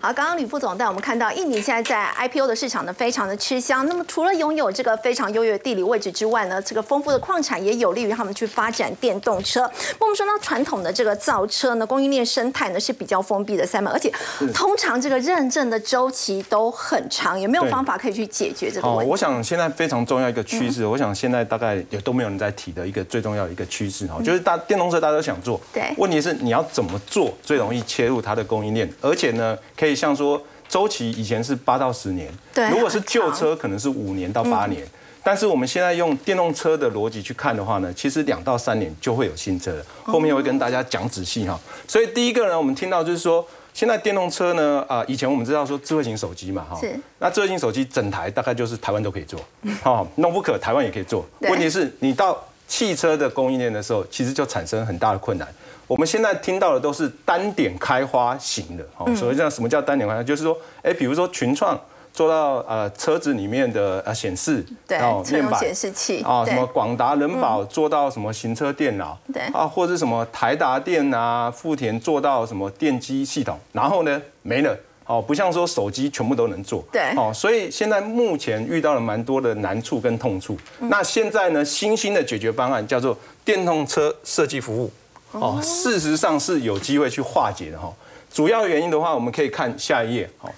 Speaker 1: 好，刚刚吕副总带我们看到，印尼现在在 IPO 的市场呢，非常的吃香。那么除了拥有这个非常优越的地理位置之外呢，这个丰富的矿产也有利于他们去发展电动车。那我们说到传统的这个造车呢，供应链生态呢是比较封闭的。三门，而且通常这个认证的周期都很长，有没有方法可以去解决这个问题？
Speaker 5: 我想现在非常重要一个趋势，我想现在大概也都没有人在提的一个最重要的一个趋势哈，就是大电动车大家都想做，
Speaker 1: 对，
Speaker 5: 问题是你要怎么做最容易切入它的供应链，而且呢，可以像说周期以前是八到十年，
Speaker 1: 对，
Speaker 5: 如果是旧车可能是五年到八年，但是我们现在用电动车的逻辑去看的话呢，其实两到三年就会有新车了，后面会跟大家讲仔细哈。所以第一个呢，我们听到就是说。现在电动车呢，啊，以前我们知道说智慧型手机嘛，哈，
Speaker 1: 是。
Speaker 5: 那智慧型手机整台大概就是台湾都可以做，哦，弄不可台湾也可以做。问题是你到汽车的供应链的时候，其实就产生很大的困难。我们现在听到的都是单点开花型的，哦，所以叫什么叫单点开花？就是说，哎，比如说群创。做到呃车子里面的呃显示，
Speaker 1: 对，面板显示器
Speaker 5: 啊，什么广达、人保做到什么行车电脑，
Speaker 1: 对
Speaker 5: 啊，或者是什么台达电啊、富田做到什么电机系统，然后呢没了，哦，不像说手机全部都能做，
Speaker 1: 对，
Speaker 5: 哦，所以现在目前遇到了蛮多的难处跟痛处。那现在呢，新兴的解决方案叫做电动车设计服务，哦，事实上是有机会去化解的哈。主要原因的话，我们可以看下一页，好。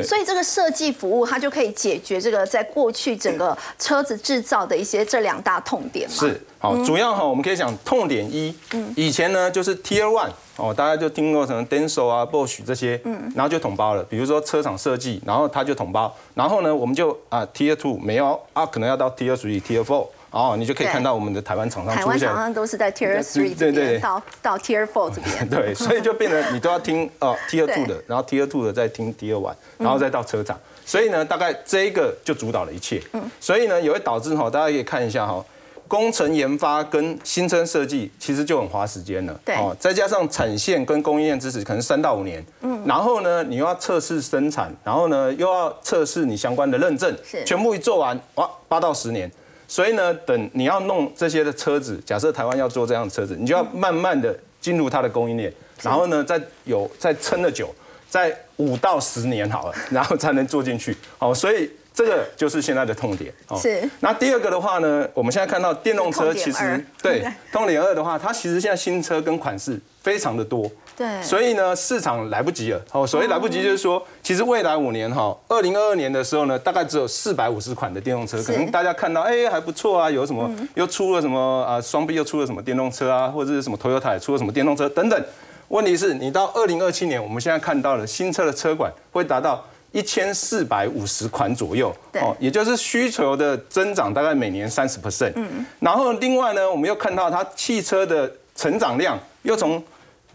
Speaker 1: 所以这个设计服务，它就可以解决这个在过去整个车子制造的一些这两大痛点嘛。
Speaker 5: 是，好，主要哈，我们可以讲痛点一，嗯，以前呢就是 Tier One 哦，大家就听过什么 Denso 啊、Bosch 这些，嗯，然后就统包了。比如说车厂设计，然后它就统包，然后呢，我们就啊 Tier Two 没有啊，可能要到 Tier Three、Tier Four。哦，你就可以看到我们的台湾厂商
Speaker 1: 台湾厂商都是在 Tier Three 这边到到 Tier Four 这边。[laughs]
Speaker 5: 对，所以就变成你都要听 [laughs] 哦 Tier Two 的，然后 Tier Two 的再听 Tier One，然后再到车厂。所以呢，大概这一个就主导了一切。嗯。所以呢，也会导致哈，大家可以看一下哈，工程研发跟新车设计其实就很花时间了。
Speaker 1: 对。哦，
Speaker 5: 再加上产线跟供应链支持，可能三到五年。嗯。然后呢，你又要测试生产，然后呢又要测试你相关的认证，
Speaker 1: 是。
Speaker 5: 全部一做完，哇，八到十年。所以呢，等你要弄这些的车子，假设台湾要做这样的车子，你就要慢慢的进入它的供应链，然后呢，再有再撑的久，在五到十年好了，然后才能做进去。好，所以这个就是现在的痛点。
Speaker 1: 是。
Speaker 5: 那第二个的话呢，我们现在看到电动车其实对痛点二的话，它其实现在新车跟款式非常的多。
Speaker 1: 对，
Speaker 5: 所以呢，市场来不及了。哦，所谓来不及，就是说，其实未来五年哈，二零二二年的时候呢，大概只有四百五十款的电动车，可能大家看到，哎，还不错啊，有什么又出了什么啊，双臂又出了什么电动车啊，或者是什么 Toyota 出了什么电动车等等。问题是，你到二零二七年，我们现在看到了新车的车管会达到一千四百五十款左右，
Speaker 1: 哦，
Speaker 5: 也就是需求的增长大概每年三十 percent。嗯。然后另外呢，我们又看到它汽车的成长量又从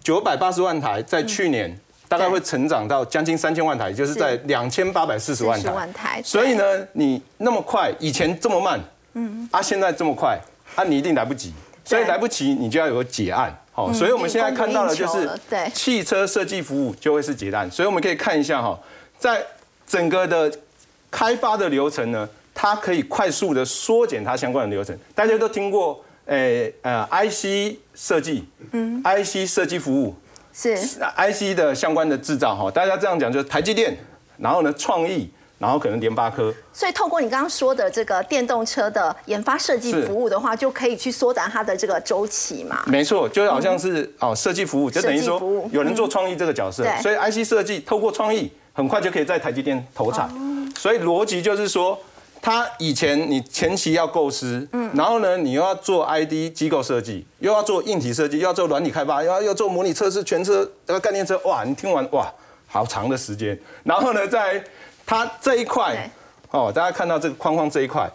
Speaker 5: 九百八十万台，在去年大概会成长到将近三千万台，也就是在两千八百四十万台。所以呢，你那么快，以前这么慢，嗯，啊，现在这么快，啊，你一定来不及。所以来不及，你就要有个结案。好，所以我们现在看到的就是汽车设计服务就会是结案。所以我们可以看一下哈，在整个的开发的流程呢，它可以快速的缩减它相关的流程。大家都听过。诶呃，IC 设计，嗯，IC 设计服务
Speaker 1: 是
Speaker 5: IC 的相关的制造哈，大家这样讲就是台积电，然后呢创意，然后可能联发科。
Speaker 1: 所以透过你刚刚说的这个电动车的研发设计服务的话，就可以去缩短它的这个周期嘛？
Speaker 5: 没错，就好像是哦设计服务，就等于说有人做创意这个角色，所以 IC 设计透过创意很快就可以在台积电投产，所以逻辑就是说。他以前你前期要构思，嗯，然后呢，你又要做 ID 机构设计，又要做硬体设计，又要做软体开发，又要要做模拟测试全车这个概念车，哇，你听完哇，好长的时间。然后呢，在它这一块，哦，大家看到这个框框这一块，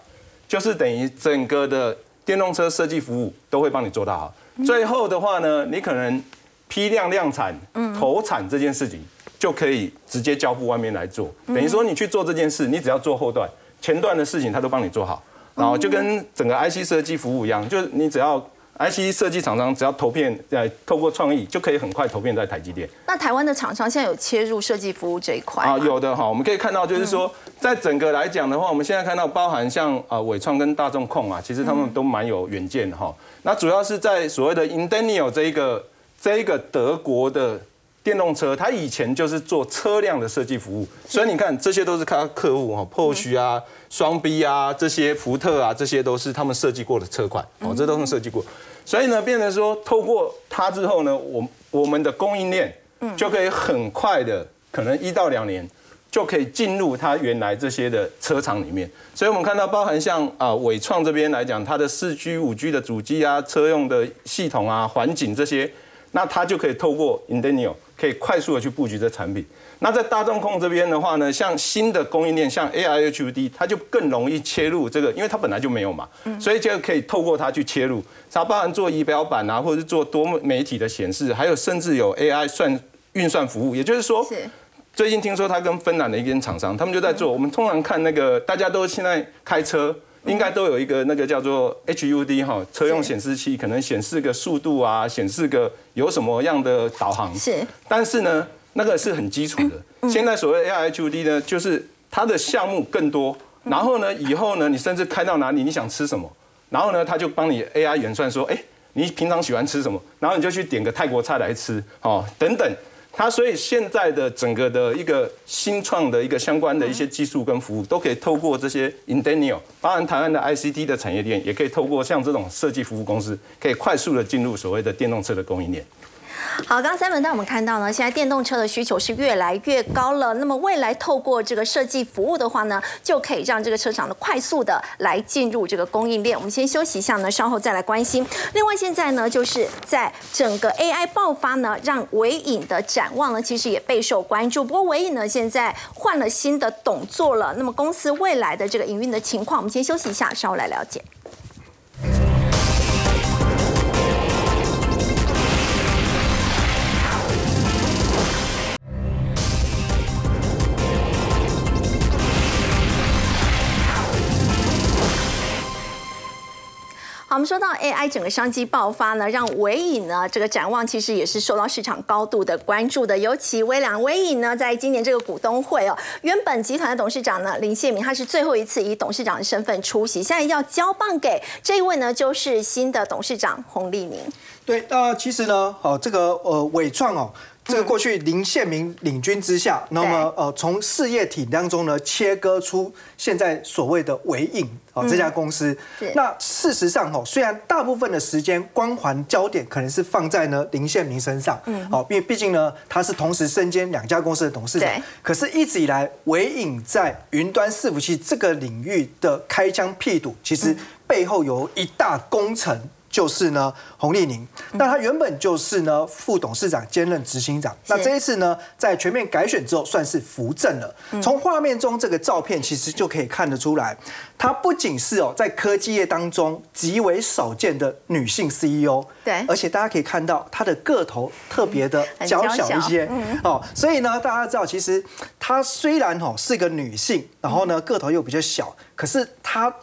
Speaker 5: 就是等于整个的电动车设计服务都会帮你做到好。最后的话呢，你可能批量量产、投产这件事情就可以直接交付外面来做。等于说你去做这件事，你只要做后段。前段的事情他都帮你做好，然后就跟整个 IC 设计服务一样，就是你只要 IC 设计厂商只要投片，呃，透过创意就可以很快投片在台积电。
Speaker 1: 那台湾的厂商现在有切入设计服务这一块啊？
Speaker 5: 有的哈，我们可以看到，就是说在整个来讲的话，我们现在看到包含像啊伟创跟大众控啊，其实他们都蛮有远见的哈。那主要是在所谓的 Indenio 这一个这一个德国的电动车，它以前就是做车辆的设计服务，所以你看这些都是他客户哈，Porsche 啊、双 B 啊这些福特啊，这些都是他们设计过的车款哦，这都是设计过。所以呢，变成说透过它之后呢，我我们的供应链就可以很快的，可能一到两年就可以进入它原来这些的车厂里面。所以我们看到，包含像啊伟创这边来讲，它的四 G、五 G 的主机啊、车用的系统啊、环境这些，那它就可以透过 Indenio。可以快速的去布局这产品。那在大众控这边的话呢，像新的供应链，像 AI HUD，它就更容易切入这个，因为它本来就没有嘛，所以就可以透过它去切入。它包含做仪表板啊，或者是做多媒体的显示，还有甚至有 AI 算运算服务。也就是说，最近听说它跟芬兰的一间厂商，他们就在做。我们通常看那个，大家都现在开车。应该都有一个那个叫做 HUD 哈，车用显示器，可能显示个速度啊，显示个有什么样的导航。
Speaker 1: 是。
Speaker 5: 但是呢，那个是很基础的。现在所谓 AI HUD 呢，就是它的项目更多。然后呢，以后呢，你甚至开到哪里，你想吃什么，然后呢，它就帮你 AI 演算说，哎，你平常喜欢吃什么，然后你就去点个泰国菜来吃，哦，等等。它所以现在的整个的一个新创的一个相关的一些技术跟服务，都可以透过这些 Indenio，包含台湾的 ICT 的产业链，也可以透过像这种设计服务公司，可以快速的进入所谓的电动车的供应链。
Speaker 1: 好，刚刚三文带我们看到呢，现在电动车的需求是越来越高了。那么未来透过这个设计服务的话呢，就可以让这个车厂的快速的来进入这个供应链。我们先休息一下呢，稍后再来关心。另外，现在呢，就是在整个 AI 爆发呢，让伟影的展望呢，其实也备受关注。不过伟影呢，现在换了新的董座了。那么公司未来的这个营运的情况，我们先休息一下，稍后来了解。我们说到 AI 整个商机爆发呢，让微影呢这个展望其实也是受到市场高度的关注的。尤其微良微影呢，在今年这个股东会哦，原本集团的董事长呢林谢明，他是最后一次以董事长的身份出席，现在要交棒给这一位呢，就是新的董事长洪立明。
Speaker 3: 对，那其实呢，哦，这个呃伟创哦。这个过去林宪明领军之下，那么呃从事业体当中呢切割出现在所谓的维影哦这家公司。那事实上哦，虽然大部分的时间光环焦点可能是放在呢林宪明身上，嗯，好，毕毕竟呢他是同时身兼两家公司的董事长。可是一直以来维影在云端伺服器这个领域的开疆辟土，其实背后有一大工程。就是呢，洪丽宁，那他原本就是呢副董事长兼任执行长。那这一次呢，在全面改选之后，算是扶正了。从画面中这个照片，其实就可以看得出来，她不仅是哦在科技业当中极为少见的女性 CEO，
Speaker 1: 对，
Speaker 3: 而且大家可以看到她的个头特别的娇小一些哦。所以呢，大家知道，其实她虽然哦是一个女性，然后呢个头又比较小，可是她。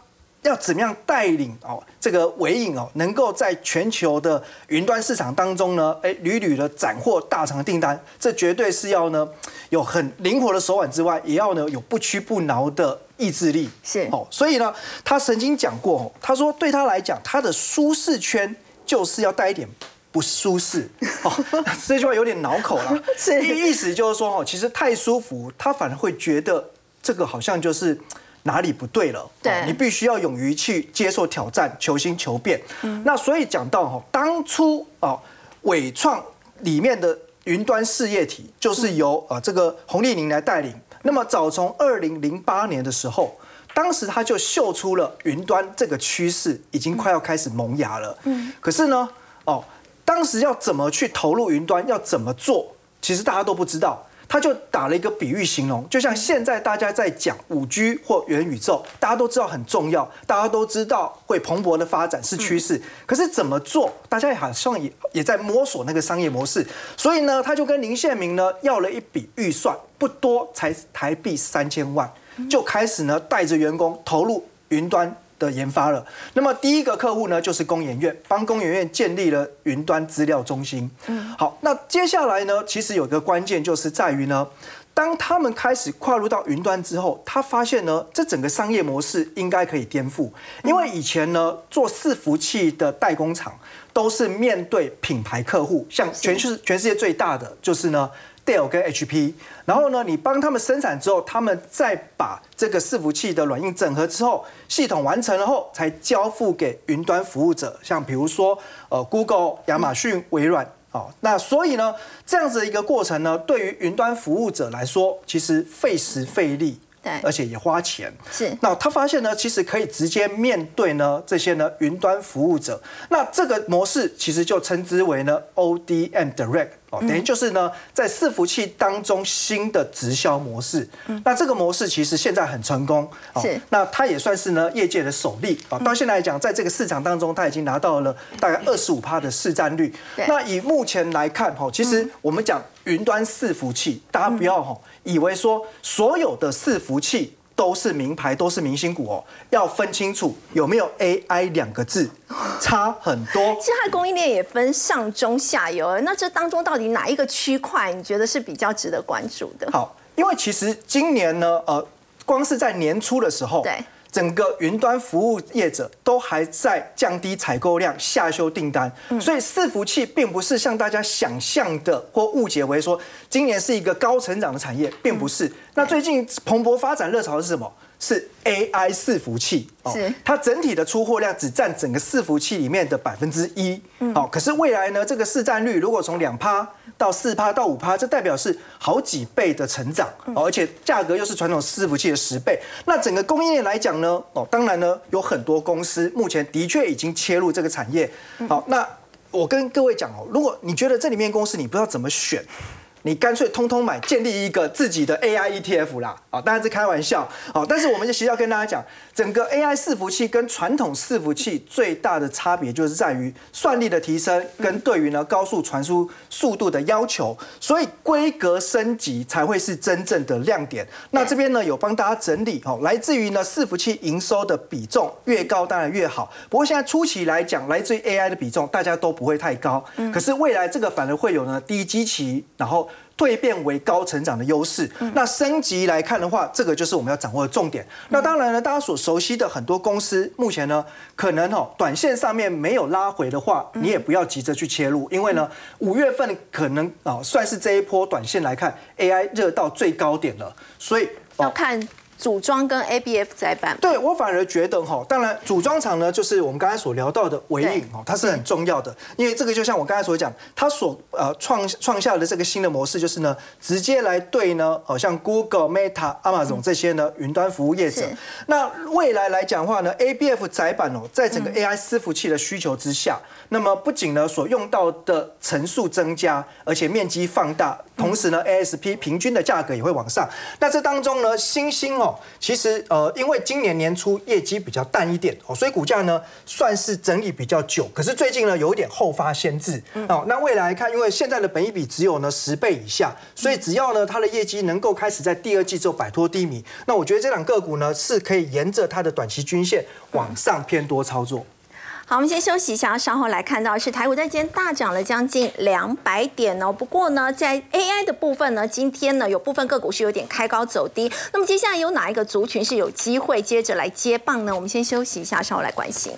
Speaker 3: 要怎么样带领哦这个伟影哦，能够在全球的云端市场当中呢，哎屡屡的斩获大厂的订单，这绝对是要呢有很灵活的手腕之外，也要呢有不屈不挠的意志力。
Speaker 1: 是哦，
Speaker 3: 所以呢，他曾经讲过，他说对他来讲，他的舒适圈就是要带一点不舒适。哦，[laughs] 这句话有点恼口了，[laughs]
Speaker 1: 意
Speaker 3: 意思就是说哦，其实太舒服，他反而会觉得这个好像就是。哪里不对了？
Speaker 1: 对，
Speaker 3: 你必须要勇于去接受挑战，求新求变。嗯，那所以讲到哈，当初啊，伟创里面的云端事业体就是由啊这个洪丽玲来带领。那么早从二零零八年的时候，当时他就秀出了云端这个趋势已经快要开始萌芽了。嗯，可是呢，哦，当时要怎么去投入云端，要怎么做，其实大家都不知道。他就打了一个比喻形容，就像现在大家在讲五 G 或元宇宙，大家都知道很重要，大家都知道会蓬勃的发展是趋势。可是怎么做，大家好像也也在摸索那个商业模式。所以呢，他就跟林宪明呢要了一笔预算，不多，才台币三千万，就开始呢带着员工投入云端。的研发了，那么第一个客户呢，就是工研院，帮工研院建立了云端资料中心。嗯，好，那接下来呢，其实有一个关键就是在于呢，当他们开始跨入到云端之后，他发现呢，这整个商业模式应该可以颠覆，因为以前呢，做伺服器的代工厂都是面对品牌客户，像全世全世界最大的就是呢。Dell 跟 HP，然后呢，你帮他们生产之后，他们再把这个伺服器的软硬整合之后，系统完成了后，才交付给云端服务者，像比如说呃 Google、亚马逊、微软，哦，那所以呢，这样子的一个过程呢，对于云端服务者来说，其实费时费力。而且也花钱，
Speaker 1: 是。
Speaker 3: 那他发现呢，其实可以直接面对呢这些呢云端服务者。那这个模式其实就称之为呢 ODM Direct 哦，等于就是呢在伺服器当中新的直销模式。那这个模式其实现在很成功，
Speaker 1: 是。
Speaker 3: 那它也算是呢业界的首例啊。到现在来讲，在这个市场当中，它已经拿到了大概二十五趴的市占率。那以目前来看，哈，其实我们讲云端伺服器，大家不要哈。以为说所有的伺服器都是名牌，都是明星股哦，要分清楚有没有 AI 两个字，差很多。
Speaker 1: 其实它供应链也分上中下游，那这当中到底哪一个区块你觉得是比较值得关注的？
Speaker 3: 好，因为其实今年呢，呃，光是在年初的时候，
Speaker 1: 对。
Speaker 3: 整个云端服务业者都还在降低采购量、下修订单，所以伺服器并不是像大家想象的或误解为说今年是一个高成长的产业，并不是。那最近蓬勃发展热潮是什么？是 AI 伺服器，
Speaker 1: 是。
Speaker 3: 它整体的出货量只占整个伺服器里面的百分之一，好，可是未来呢，这个市占率如果从两趴到四趴到五趴，这代表是好几倍的成长，而且价格又是传统伺服器的十倍，那整个供应链来讲呢，哦，当然呢，有很多公司目前的确已经切入这个产业，好，那我跟各位讲哦，如果你觉得这里面公司你不知道怎么选。你干脆通通买，建立一个自己的 AI ETF 啦，啊，当然是开玩笑，好，但是我们就其实要跟大家讲，整个 AI 伺服器跟传统伺服器最大的差别就是在于算力的提升跟对于呢高速传输速度的要求，所以规格升级才会是真正的亮点。那这边呢有帮大家整理，哦，来自于呢伺服器营收的比重越高当然越好，不过现在初期来讲，来自于 AI 的比重大家都不会太高，可是未来这个反而会有呢低基期，然后。蜕变为高成长的优势，那升级来看的话，这个就是我们要掌握的重点。那当然呢，大家所熟悉的很多公司，目前呢，可能哦，短线上面没有拉回的话，你也不要急着去切入，因为呢，五月份可能啊，算是这一波短线来看，AI 热到最高点了，所以
Speaker 1: 要看。组装跟 ABF 载板，
Speaker 3: 对我反而觉得哈，当然组装厂呢，就是我们刚才所聊到的尾影哦，它是很重要的，因为这个就像我刚才所讲，它所呃创创下的这个新的模式，就是呢，直接来对呢，好像 Google、Meta、Amazon 这些呢云端服务业者，那未来来讲的话呢，ABF 载板哦，在整个 AI 伺服器的需求之下。那么不仅呢，所用到的层数增加，而且面积放大，同时呢，ASP 平均的价格也会往上。那这当中呢，新兴哦，其实呃，因为今年年初业绩比较淡一点哦，所以股价呢算是整理比较久。可是最近呢，有一点后发先至哦。那未来看，因为现在的本益比只有呢十倍以下，所以只要呢它的业绩能够开始在第二季之后摆脱低迷，那我觉得这两个股呢是可以沿着它的短期均线往上偏多操作。
Speaker 1: 好，我们先休息一下，稍后来看到是台股在今天大涨了将近两百点哦。不过呢，在 AI 的部分呢，今天呢有部分个股是有点开高走低。那么接下来有哪一个族群是有机会接着来接棒呢？我们先休息一下，稍后来关心。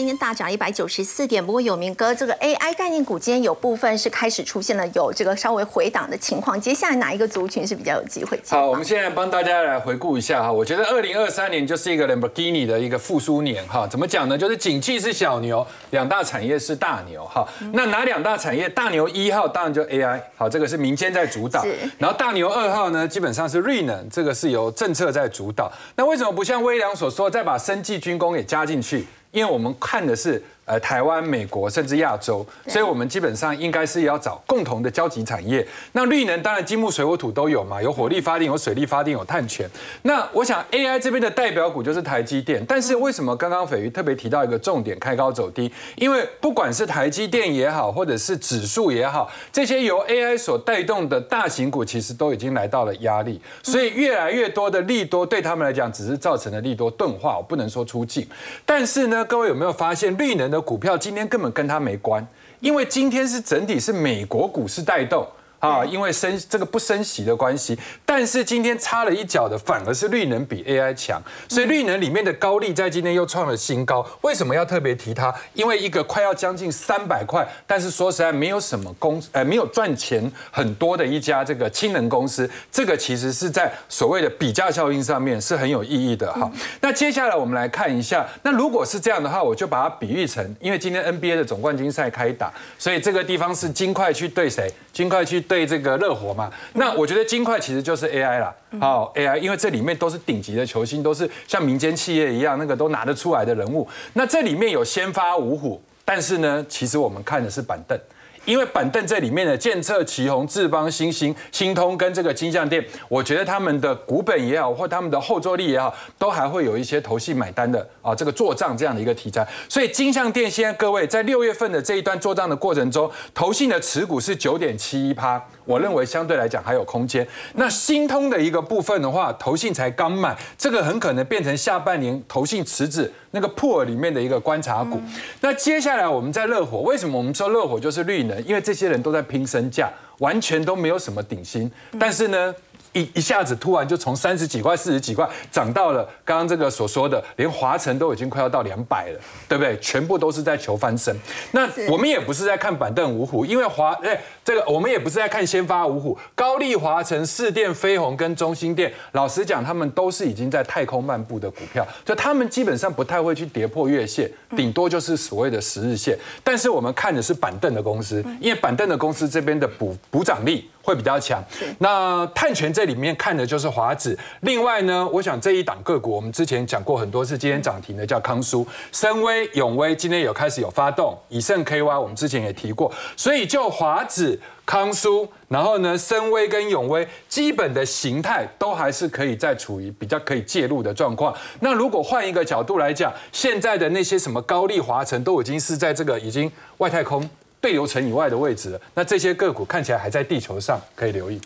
Speaker 1: 今天大涨一百九十四点，不过有明哥这个 AI 概念股今天有部分是开始出现了有这个稍微回档的情况。接下来哪一个族群是比较有机会？
Speaker 2: 好，我们现在帮大家来回顾一下哈。我觉得二零二三年就是一个 Lamborghini 的一个复苏年哈。怎么讲呢？就是景气是小牛，两大产业是大牛哈。那哪两大产业？大牛一号当然就 AI，好，这个是民间在主导。然后大牛二号呢，基本上是瑞能，这个是由政策在主导。那为什么不像微良所说，再把生技军工也加进去？因为我们看的是。呃台湾、美国甚至亚洲，所以我们基本上应该是要找共同的交集产业。那绿能当然金木水火土都有嘛，有火力发电、有水力发电、有碳权。那我想 AI 这边的代表股就是台积电，但是为什么刚刚斐鱼特别提到一个重点，开高走低？因为不管是台积电也好，或者是指数也好，这些由 AI 所带动的大型股，其实都已经来到了压力，所以越来越多的利多对他们来讲，只是造成了利多钝化，我不能说出境。但是呢，各位有没有发现，绿能的股票今天根本跟它没关，因为今天是整体是美国股市带动。啊，因为升这个不升息的关系，但是今天插了一脚的反而是绿能比 AI 强，所以绿能里面的高利在今天又创了新高。为什么要特别提它？因为一个快要将近三百块，但是说实在没有什么公呃没有赚钱很多的一家这个氢能公司，这个其实是在所谓的比价效应上面是很有意义的哈。那接下来我们来看一下，那如果是这样的话，我就把它比喻成，因为今天 NBA 的总冠军赛开打，所以这个地方是金块去对谁？金块去。对这个热火嘛，那我觉得金块其实就是 AI 了，好 AI，因为这里面都是顶级的球星，都是像民间企业一样，那个都拿得出来的人物。那这里面有先发五虎，但是呢，其实我们看的是板凳。因为板凳这里面的建策、旗宏、智邦、新兴、新通跟这个金相店，我觉得他们的股本也好，或他们的后坐力也好，都还会有一些投信买单的啊，这个做账这样的一个题材。所以金相店现在各位在六月份的这一段做账的过程中，投信的持股是九点七一趴，我认为相对来讲还有空间。那新通的一个部分的话，投信才刚买，这个很可能变成下半年投信池子那个破里面的一个观察股。那接下来我们在热火，为什么我们说热火就是绿？因为这些人都在拼身价，完全都没有什么顶薪，但是呢。一一下子突然就从三十几块、四十几块涨到了刚刚这个所说的，连华晨都已经快要到两百了，对不对？全部都是在求翻身。那我们也不是在看板凳五虎，因为华哎，这个我们也不是在看先发五虎，高丽、华晨、四电、飞鸿跟中心电，老实讲，他们都是已经在太空漫步的股票，就他们基本上不太会去跌破月线，顶多就是所谓的十日线。但是我们看的是板凳的公司，因为板凳的公司这边的补补涨力。会比较强。那碳权这里面看的就是华子。另外呢，我想这一档个股，我们之前讲过很多次，今天涨停的叫康舒、深威、永威，今天有开始有发动。以盛 KY，我们之前也提过。所以就华子、康舒，然后呢，深威跟永威，基本的形态都还是可以在处于比较可以介入的状况。那如果换一个角度来讲，现在的那些什么高丽华晨，都已经是在这个已经外太空。对流层以外的位置，那这些个股看起来还在地球上，可以留意。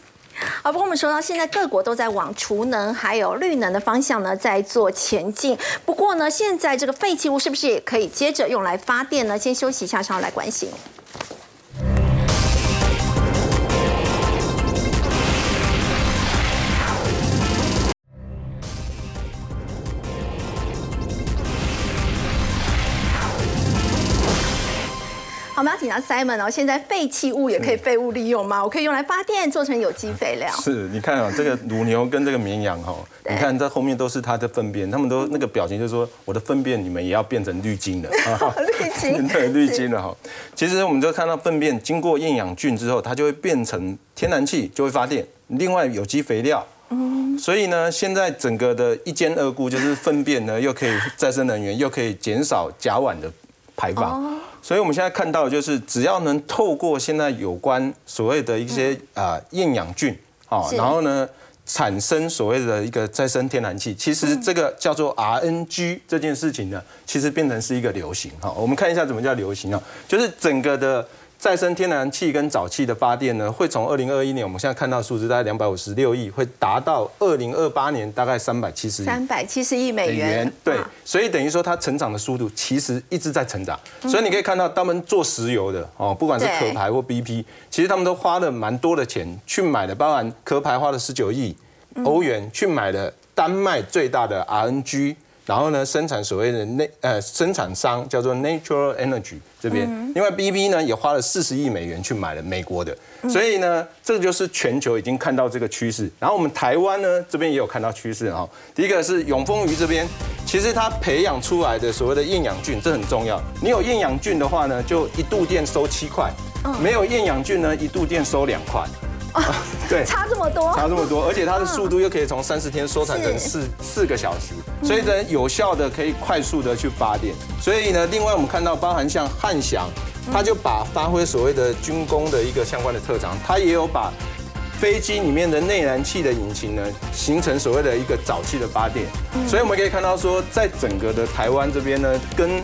Speaker 1: 好，不过我们说到现在，各国都在往储能还有绿能的方向呢，在做前进。不过呢，现在这个废弃物是不是也可以接着用来发电呢？先休息一下，稍后来关心。好，我们要请到 Simon 哦。现在废弃物也可以废物利用吗？我可以用来发电，做成有机肥料。
Speaker 5: 是，你看啊，这个 [laughs] 乳牛跟这个绵羊哈，你看在后面都是它的粪便，他们都那个表情就是说，我的粪便你们也要变成绿金了
Speaker 1: 啊，[laughs] 绿金，[laughs]
Speaker 5: 对，绿金了哈。其实我们就看到粪便经过厌氧菌之后，它就会变成天然气，就会发电。另外有机肥料，嗯，所以呢，现在整个的一兼二顾，就是粪便呢又可以再生能源，又可以减少甲烷的排放。所以，我们现在看到，就是只要能透过现在有关所谓的一些啊厌氧菌，啊，然后呢产生所谓的一个再生天然气，其实这个叫做 RNG 这件事情呢，其实变成是一个流行。哈，我们看一下怎么叫流行啊，就是整个的。再生天然气跟沼气的发电呢，会从二零二一年我们现在看到数字大概两百五十六亿，会达到二零二八年大概三百七十亿。
Speaker 1: 三百七十亿美元。
Speaker 5: 对，所以等于说它成长的速度其实一直在成长。所以你可以看到他们做石油的哦，不管是壳牌或 BP，其实他们都花了蛮多的钱去买的，包含壳牌花了十九亿欧元去买了丹麦最大的 RNG。然后呢，生产所谓的内呃生产商叫做 Natural Energy 这边，另外 BB 呢也花了四十亿美元去买了美国的，所以呢，这就是全球已经看到这个趋势。然后我们台湾呢这边也有看到趋势哈。第一个是永丰鱼这边，其实它培养出来的所谓的厌氧菌，这很重要。你有厌氧菌的话呢，就一度电收七块；没有厌氧菌呢，一度电收两块。[laughs]
Speaker 3: 对，
Speaker 1: 差这么多，
Speaker 5: 差这么多，而且它的速度又可以从三十天缩短成 [laughs] 四四个小时，所以呢，有效的可以快速的去发电。所以呢，另外我们看到，包含像汉翔，它就把发挥所谓的军工的一个相关的特长，它也有把。飞机里面的内燃气的引擎呢，形成所谓的一个沼气的发电，所以我们可以看到说，在整个的台湾这边呢，跟